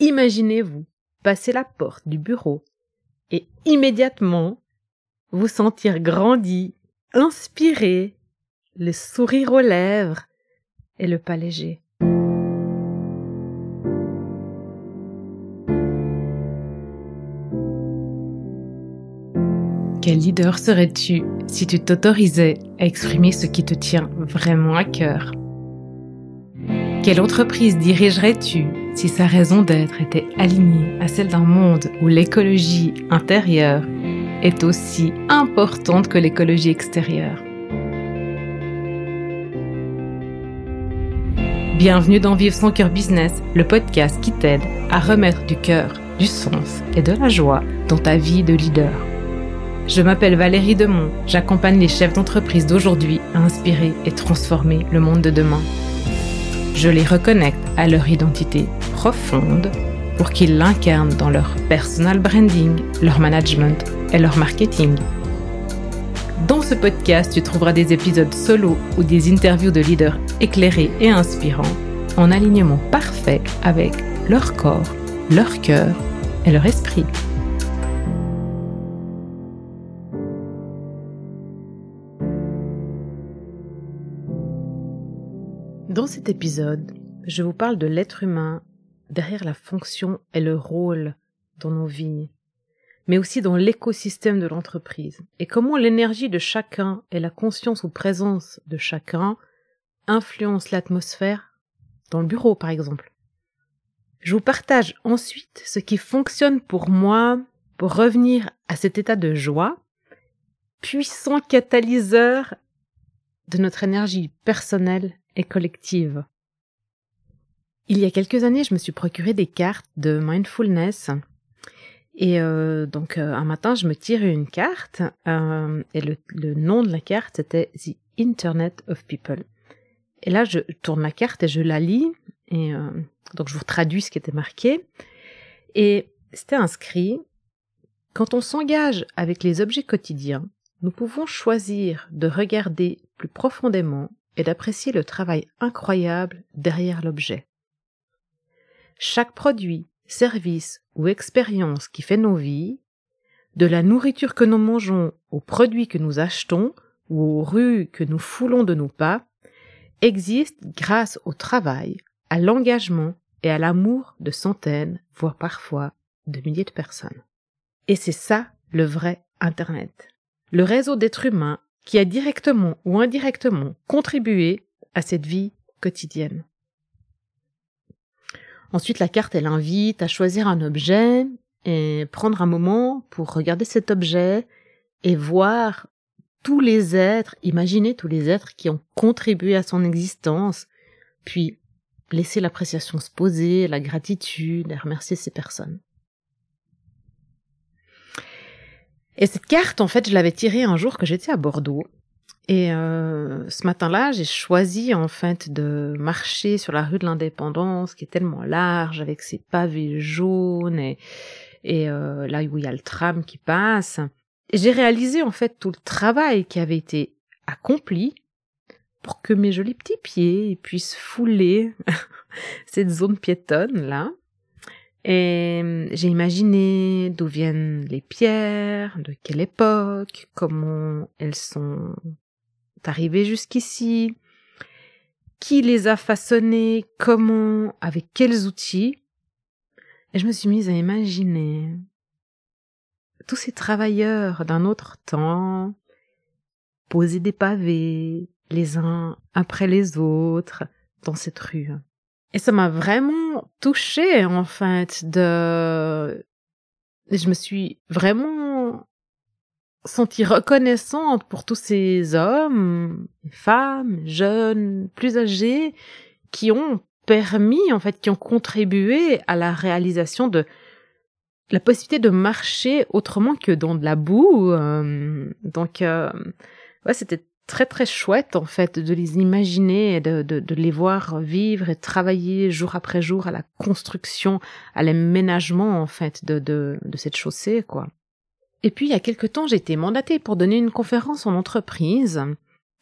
imaginez-vous passer la porte du bureau et immédiatement vous sentir grandi, inspiré, le sourire aux lèvres et le pas léger. Quel leader serais-tu si tu t'autorisais à exprimer ce qui te tient vraiment à cœur? Quelle entreprise dirigerais-tu? Si sa raison d'être était alignée à celle d'un monde où l'écologie intérieure est aussi importante que l'écologie extérieure Bienvenue dans Vivre son cœur business, le podcast qui t'aide à remettre du cœur, du sens et de la joie dans ta vie de leader. Je m'appelle Valérie Demont, j'accompagne les chefs d'entreprise d'aujourd'hui à inspirer et transformer le monde de demain. Je les reconnecte à leur identité profonde pour qu'ils l'incarnent dans leur personal branding, leur management et leur marketing. Dans ce podcast, tu trouveras des épisodes solo ou des interviews de leaders éclairés et inspirants en alignement parfait avec leur corps, leur cœur et leur esprit. Dans cet épisode, je vous parle de l'être humain derrière la fonction et le rôle dans nos vies mais aussi dans l'écosystème de l'entreprise, et comment l'énergie de chacun et la conscience ou présence de chacun influencent l'atmosphère dans le bureau, par exemple. Je vous partage ensuite ce qui fonctionne pour moi pour revenir à cet état de joie, puissant catalyseur de notre énergie personnelle collective. Il y a quelques années, je me suis procuré des cartes de mindfulness et euh, donc euh, un matin, je me tire une carte euh, et le, le, nom de la carte c'était The Internet of People. Et là, je tourne la carte et je la lis et donc je vous traduis ce qui était marqué. Et c'était inscrit quand on s'engage avec les objets quotidiens, nous pouvons choisir de regarder plus profondément et d'apprécier le travail incroyable derrière l'objet. Chaque produit, service ou expérience qui fait nos vies, de la nourriture que nous mangeons aux produits que nous achetons ou aux rues que nous foulons de nos pas, existe grâce au travail, à l'engagement et à l'amour de centaines, voire parfois de milliers de personnes. Et c'est ça le vrai Internet. Le réseau d'êtres humains qui a directement ou indirectement contribué à cette vie quotidienne. Ensuite, la carte, elle invite à choisir un objet et prendre un moment pour regarder cet objet et voir tous les êtres, imaginer tous les êtres qui ont contribué à son existence, puis laisser l'appréciation se poser, la gratitude et remercier ces personnes. Et cette carte, en fait, je l'avais tirée un jour que j'étais à Bordeaux et euh, ce matin-là, j'ai choisi en fait de marcher sur la rue de l'Indépendance, qui est tellement large, avec ses pavés jaunes et, euh, là où il y a le tram qui passe. Et j'ai réalisé en fait tout le travail qui avait été accompli pour que mes jolis petits pieds puissent fouler cette zone piétonne là. Et j'ai imaginé d'où viennent les pierres, de quelle époque, comment elles sont arrivé jusqu'ici, qui les a façonnés, comment, avec quels outils. Et je me suis mise à imaginer tous ces travailleurs d'un autre temps poser des pavés les uns après les autres dans cette rue. Et ça m'a vraiment touchée en fait de je me suis vraiment sentie reconnaissante pour tous ces hommes, femmes, jeunes, plus âgés, qui ont permis, en fait, qui ont contribué à la réalisation de la possibilité de marcher autrement que dans de la boue. Euh, donc, euh, ouais, c'était très très chouette en fait de les imaginer et de, de, de, les voir vivre et travailler jour après jour à la construction, à l'aménagement en fait de, de, de cette chaussée quoi. Et puis, il y a quelque temps, j'ai été mandatée pour donner une conférence en entreprise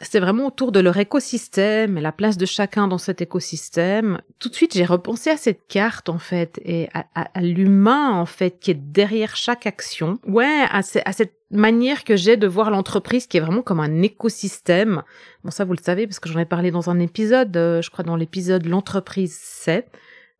c'était vraiment autour de leur écosystème et la place de chacun dans cet écosystème. Tout de suite, j'ai repensé à cette carte, en fait, et à, l'humain, en fait, qui est derrière chaque action. Ouais, à, à cette manière que j'ai de voir l'entreprise qui est vraiment comme un écosystème. Bon, ça, vous le savez, parce que j'en ai parlé dans un épisode, euh, je crois dans l'épisode L'entreprise c'est,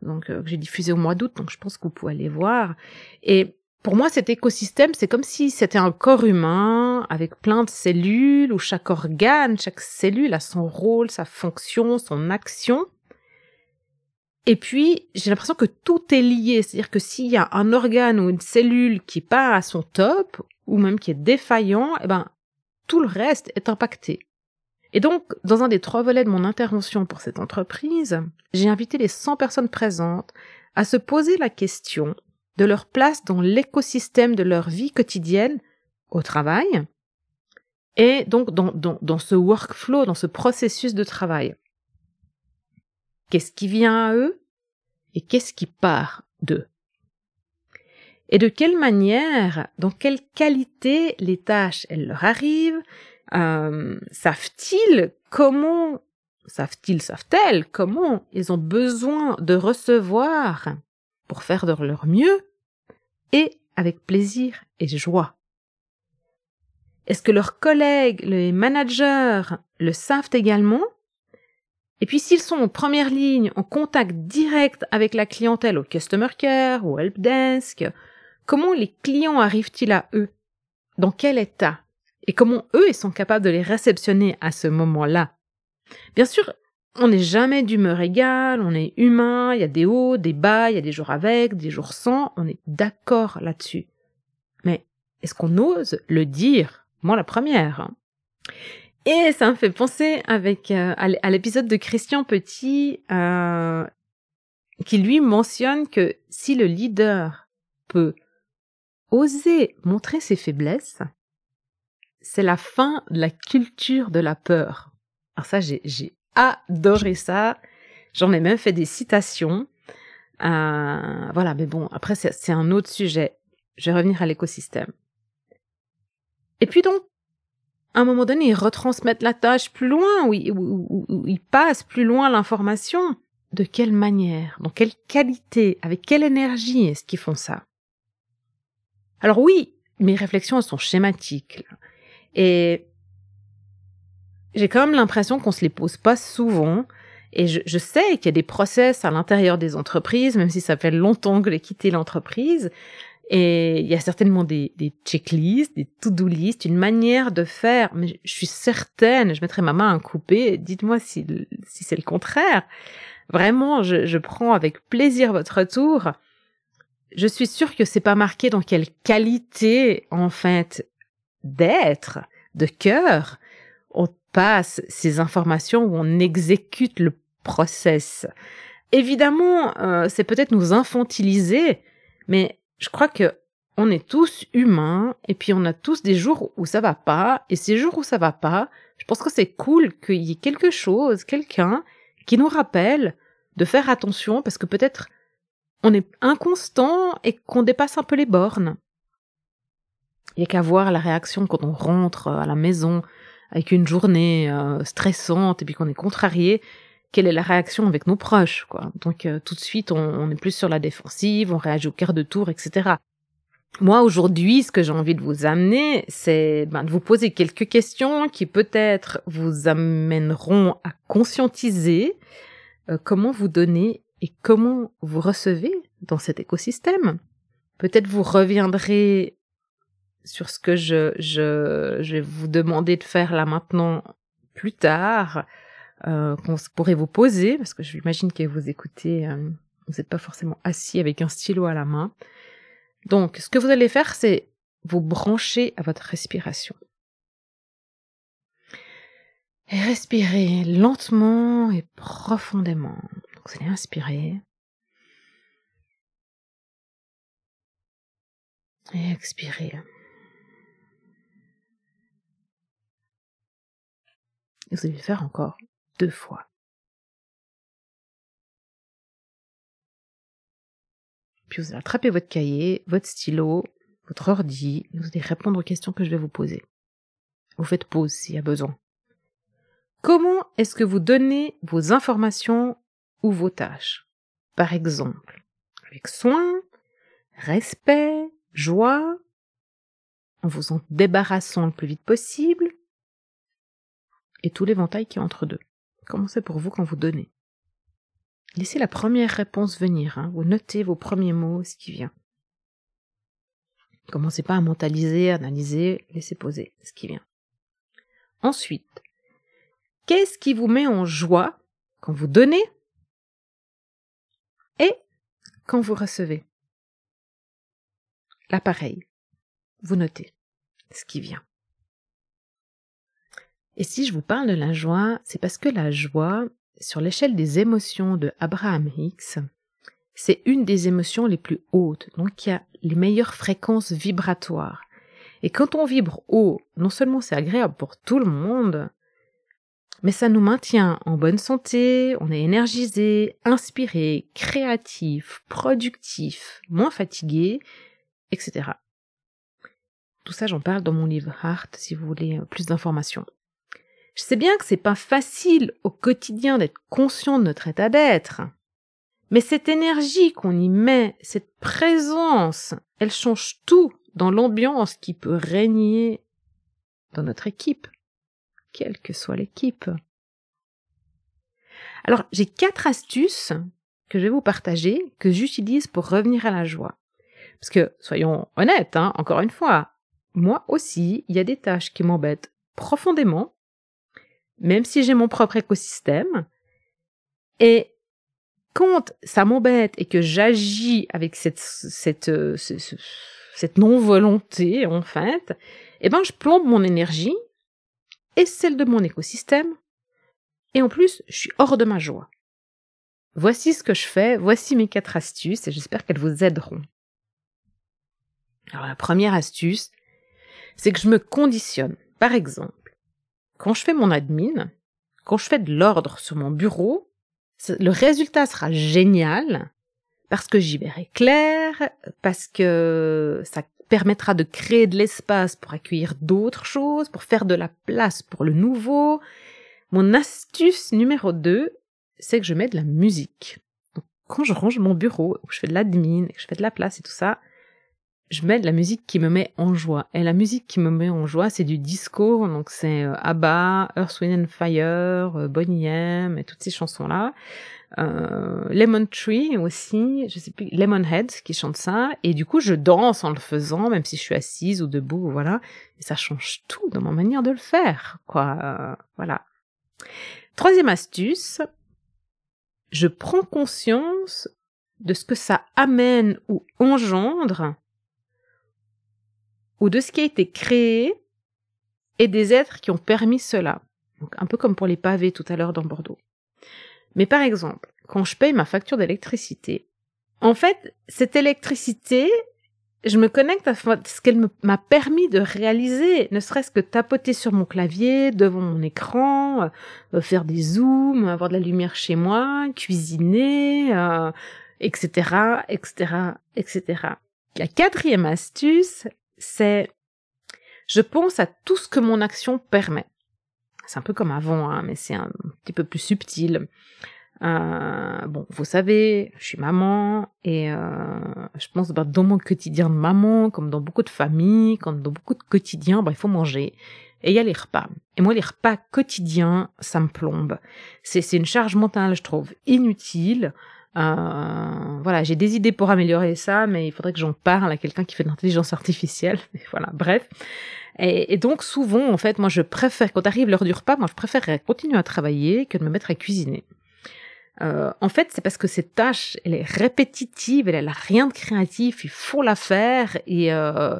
donc euh, que j'ai diffusé au mois d'août, donc je pense que vous pouvez aller voir. Et pour moi, cet écosystème, c'est comme si c'était un corps humain avec plein de cellules où chaque organe, chaque cellule a son rôle, sa fonction, son action. Et puis, j'ai l'impression que tout est lié. C'est-à-dire que s'il y a un organe ou une cellule qui part à son top, ou même qui est défaillant, eh ben, tout le reste est impacté. Et donc, dans un des trois volets de mon intervention pour cette entreprise, j'ai invité les 100 personnes présentes à se poser la question de leur place dans l'écosystème de leur vie quotidienne au travail et donc dans, dans, ce workflow, dans ce processus de travail. Qu'est-ce qui vient à eux et qu'est-ce qui part d'eux? Et de quelle manière, dans quelle qualité les tâches, elles leur arrivent euh, Savent-ils comment, savent-ils, savent-elles comment ils ont besoin de recevoir pour faire de leur mieux? Et avec plaisir et joie. Est-ce que leurs collègues, les managers le savent également? Et puis s'ils sont en première ligne, en contact direct avec la clientèle au customer care ou help desk, comment les clients arrivent-ils à eux? Dans quel état? Et comment eux ils sont capables de les réceptionner à ce moment-là? Bien sûr, on n'est jamais d'humeur égale, on est humain, il y a des hauts, des bas, il y a des jours avec, des jours sans, on est d'accord là-dessus. Mais est-ce qu'on ose le dire? Moi la première. Et ça me fait penser avec euh, à l'épisode de Christian Petit euh, qui lui mentionne que si le leader peut oser montrer ses faiblesses, c'est la fin de la culture de la peur. Alors ça, j'ai adoré ça. J'en ai même fait des citations. Euh, voilà, mais bon, après, c'est un autre sujet. Je vais revenir à l'écosystème. Et puis donc, à un moment donné, ils retransmettent la tâche plus loin, ou, ils passent plus loin l'information. De quelle manière, dans quelle qualité, avec quelle énergie est-ce qu'ils font ça? Alors oui, mes réflexions sont schématiques. Et j'ai quand même l'impression qu'on se les pose pas souvent. Et je, sais qu'il y a des process à l'intérieur des entreprises, même si ça fait longtemps que j'ai quitté l'entreprise. Et il y a certainement des, checklists, des to-do lists, une manière de faire. Mais je suis certaine, je mettrai ma main à couper. Dites-moi si, c'est le contraire. Vraiment, je, je prends avec plaisir votre retour. Je suis sûre que c'est pas marqué dans quelle qualité, en fait, d'être, de cœur, passe ces informations, où on exécute le process. Évidemment, euh, c'est peut-être nous infantiliser, mais je crois que on est tous humains et puis on a tous des jours où ça va pas et ces jours où ça va pas, je pense que c'est cool qu'il y ait quelque chose, quelqu'un qui nous rappelle de faire attention parce que peut-être on est inconstant et qu'on dépasse un peu les bornes. Il y a qu'à voir la réaction quand on rentre à la maison avec une journée euh, stressante et puis qu'on est contrarié, quelle est la réaction avec nos proches, quoi. Donc euh, tout de suite, on, est plus sur la défensive, on réagit au quart de tour, etc. Moi, aujourd'hui, ce que j'ai envie de vous amener, c'est ben, de vous poser quelques questions qui peut-être vous amèneront à conscientiser euh, comment vous donnez et comment vous recevez dans cet écosystème. Peut-être vous reviendrez sur ce que je, vais vous demander de faire là maintenant plus tard, euh, qu'on pourrait vous poser, parce que j'imagine que vous écoutez, euh, vous n'êtes pas forcément assis avec un stylo à la main. Donc, ce que vous allez faire, c'est vous brancher à votre respiration. Et respirez lentement et profondément. Donc, vous allez inspirer. Et expirer. Et vous allez le faire encore deux fois. Puis vous allez attraper votre cahier, votre stylo, votre ordi, et vous allez répondre aux questions que je vais vous poser. Vous faites pause s'il y a besoin. Comment est-ce que vous donnez vos informations ou vos tâches? Par exemple, avec soin, respect, joie, en vous en débarrassant le plus vite possible, et tout l'éventail qui est entre deux. Comment c'est pour vous quand vous donnez Laissez la première réponse venir, hein. vous notez vos premiers mots, ce qui vient. Commencez pas à mentaliser, analyser, laissez poser ce qui vient. Ensuite, qu'est-ce qui vous met en joie quand vous donnez et quand vous recevez? L'appareil. Vous notez ce qui vient. Et si je vous parle de la joie, c'est parce que la joie, sur l'échelle des émotions de Abraham Hicks, c'est une des émotions les plus hautes, donc y a les meilleures fréquences vibratoires. Et quand on vibre haut, non seulement c'est agréable pour tout le monde, mais ça nous maintient en bonne santé, on est énergisé, inspiré, créatif, productif, moins fatigué, etc. Tout ça, j'en parle dans mon livre Heart si vous voulez euh, plus d'informations. Je sais bien que c'est pas facile au quotidien d'être conscient de notre état d'être. Mais cette énergie qu'on y met, cette présence, elle change tout dans l'ambiance qui peut régner dans notre équipe, quelle que soit l'équipe. Alors, j'ai quatre astuces que je vais vous partager, que j'utilise pour revenir à la joie. Parce que, soyons honnêtes, hein, encore une fois, moi aussi, il y a des tâches qui m'embêtent profondément, même si j'ai mon propre écosystème. Et quand ça m'embête et que j'agis avec cette, cette, cette non-volonté, en fait, eh ben, je plombe mon énergie et celle de mon écosystème. Et en plus, je suis hors de ma joie. Voici ce que je fais, voici mes quatre astuces et j'espère qu'elles vous aideront. Alors la première astuce, c'est que je me conditionne. Par exemple, quand je fais mon admin, quand je fais de l'ordre sur mon bureau, le résultat sera génial parce que j'y verrai clair, parce que ça permettra de créer de l'espace pour accueillir d'autres choses, pour faire de la place pour le nouveau. Mon astuce numéro 2, c'est que je mets de la musique. quand je range mon bureau, que je fais de l'admin, que je fais de la place et tout ça, je mets de la musique qui me met en joie. Et la musique qui me met en joie, c'est du disco, donc c'est euh, ABBA, Earth, Wind and Fire, euh, Bonnie M et toutes ces chansons-là. Euh, Lemon Tree aussi, je sais plus, Lemonhead qui chante ça. Et du coup, je danse en le faisant, même si je suis assise ou debout, voilà. Et ça change tout dans ma manière de le faire, quoi. Voilà. Troisième astuce, je prends conscience de ce que ça amène ou engendre ou de ce qui a été créé et des êtres qui ont permis cela. Donc, un peu comme pour les pavés tout à l'heure dans Bordeaux. Mais par exemple, quand je paye ma facture d'électricité, en fait, cette électricité, je me connecte à ce qu'elle m'a permis de réaliser, ne serait-ce que tapoter sur mon clavier, devant mon écran, euh, faire des zooms, avoir de la lumière chez moi, cuisiner, etc., etc., etc. La quatrième astuce, c'est je pense à tout ce que mon action permet. C'est un peu comme avant, hein, mais c'est un petit peu plus subtil. Euh, bon, vous savez, je suis maman et euh, je pense bah, dans mon quotidien de maman, comme dans beaucoup de familles, comme dans beaucoup de quotidiens, bah, il faut manger. Et il y a les repas. Et moi, les repas quotidiens, ça me plombe. C'est une charge mentale, je trouve, inutile. Euh, voilà, j'ai des idées pour améliorer ça, mais il faudrait que j'en parle à quelqu'un qui fait de l'intelligence artificielle. voilà, bref. Et, donc souvent, en fait, moi, je préfère, quand arrive l'heure du repas, moi, je préfère continuer à travailler que de me mettre à cuisiner. Euh, en fait, c'est parce que cette tâche, elle est répétitive, elle a rien de créatif, il faut la faire et, euh,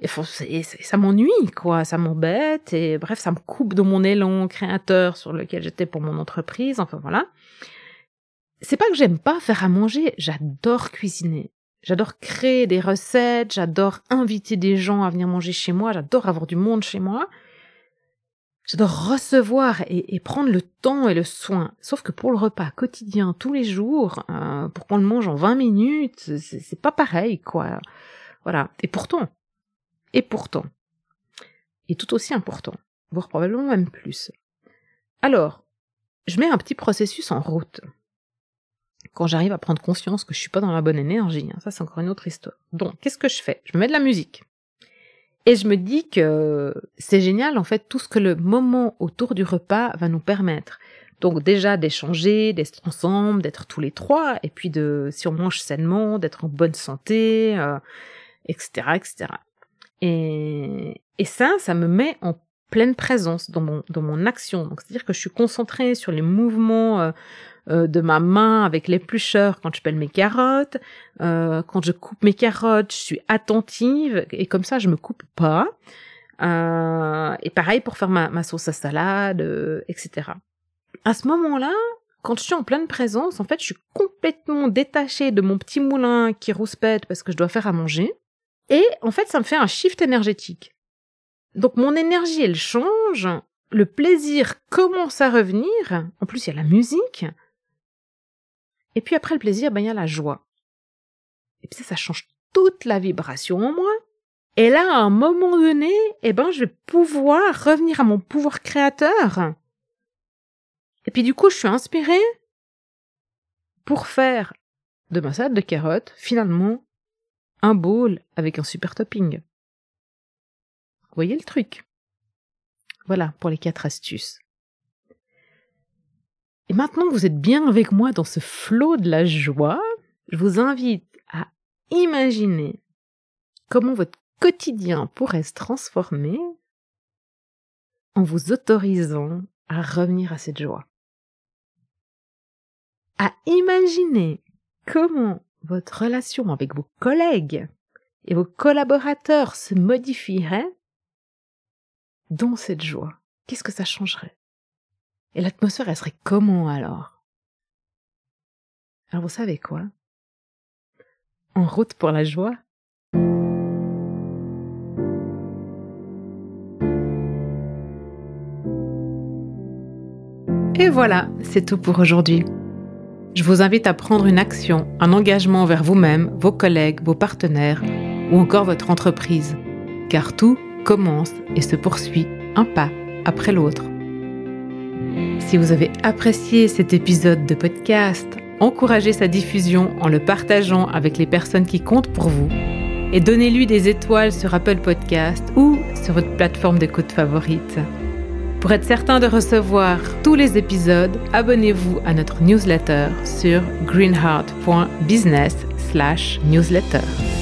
et, et ça m'ennuie, quoi, ça m'embête et bref, ça me coupe de mon élan créateur sur lequel j'étais pour mon entreprise. Enfin voilà c'est pas que j'aime pas faire à manger, j'adore cuisiner. J'adore créer des recettes, j'adore inviter des gens à venir manger chez moi, j'adore avoir du monde chez moi. J'adore recevoir et, prendre le temps et le soin. Sauf que pour le repas quotidien, tous les jours, euh, pour qu'on le mange en 20 minutes, c'est pas pareil, quoi. Voilà. Et pourtant, et pourtant, et tout aussi important, voire probablement même plus, Alors, je mets un petit processus en route. Quand j'arrive à prendre conscience que je suis pas dans la bonne énergie, hein, ça c'est encore une autre histoire. Donc, qu'est-ce que je fais? Je me mets de la musique. Et je me dis que c'est génial en fait tout ce que le moment autour du repas va nous permettre. Donc déjà d'échanger, d'être ensemble, d'être tous les trois, et puis de, si on mange sainement, d'être en bonne santé, etc., euh, etc. Et, et ça, ça me met en pleine présence dans mon, dans mon action. Donc c'est-à-dire que je suis concentrée sur les mouvements euh, euh, de ma main avec l'éplucheur quand je pèle mes carottes. quand je coupe mes carottes, je suis attentive et comme ça je me coupe pas. et pareil pour faire ma, ma sauce à salade, etc à ce moment-là, quand je suis en pleine présence, en fait, je suis complètement détachée de mon petit moulin qui rouspète parce que je dois faire à manger. Et en fait, ça me fait un shift énergétique. Donc mon énergie, elle change, le plaisir commence à revenir. En plus, il y a la musique. Et puis après le plaisir, ben, il y a la joie. Et puis ça, ça change toute la vibration en moi. Et là, à un moment donné, eh ben, je vais pouvoir revenir à mon pouvoir créateur et puis du coup, je suis inspirée pour faire de ma salade de carottes, finalement, un bowl avec un super topping. Vous voyez le truc? Voilà pour les quatre astuces. Et maintenant que vous êtes bien avec moi dans ce flot de la joie, je vous invite à imaginer comment votre quotidien pourrait se transformer en vous autorisant à revenir à cette joie à imaginer comment votre relation avec vos collègues et vos collaborateurs se modifierait dans cette joie. Qu'est-ce que ça changerait? Et l'atmosphère, elle serait comment alors? Alors vous savez quoi? En route pour la joie Et voilà, c'est tout pour aujourd'hui je vous invite à prendre une action, un engagement envers vous-même, vos collègues, vos partenaires ou encore votre entreprise. Car tout commence et se poursuit un pas après l'autre. Si vous avez apprécié cet épisode de podcast, encouragez sa diffusion en le partageant avec les personnes qui comptent pour vous et donnez-lui des étoiles sur Apple Podcast ou sur votre plateforme d'écoute favorite. Pour être certain de recevoir tous les épisodes, abonnez-vous à notre newsletter sur greenheart.business/newsletter.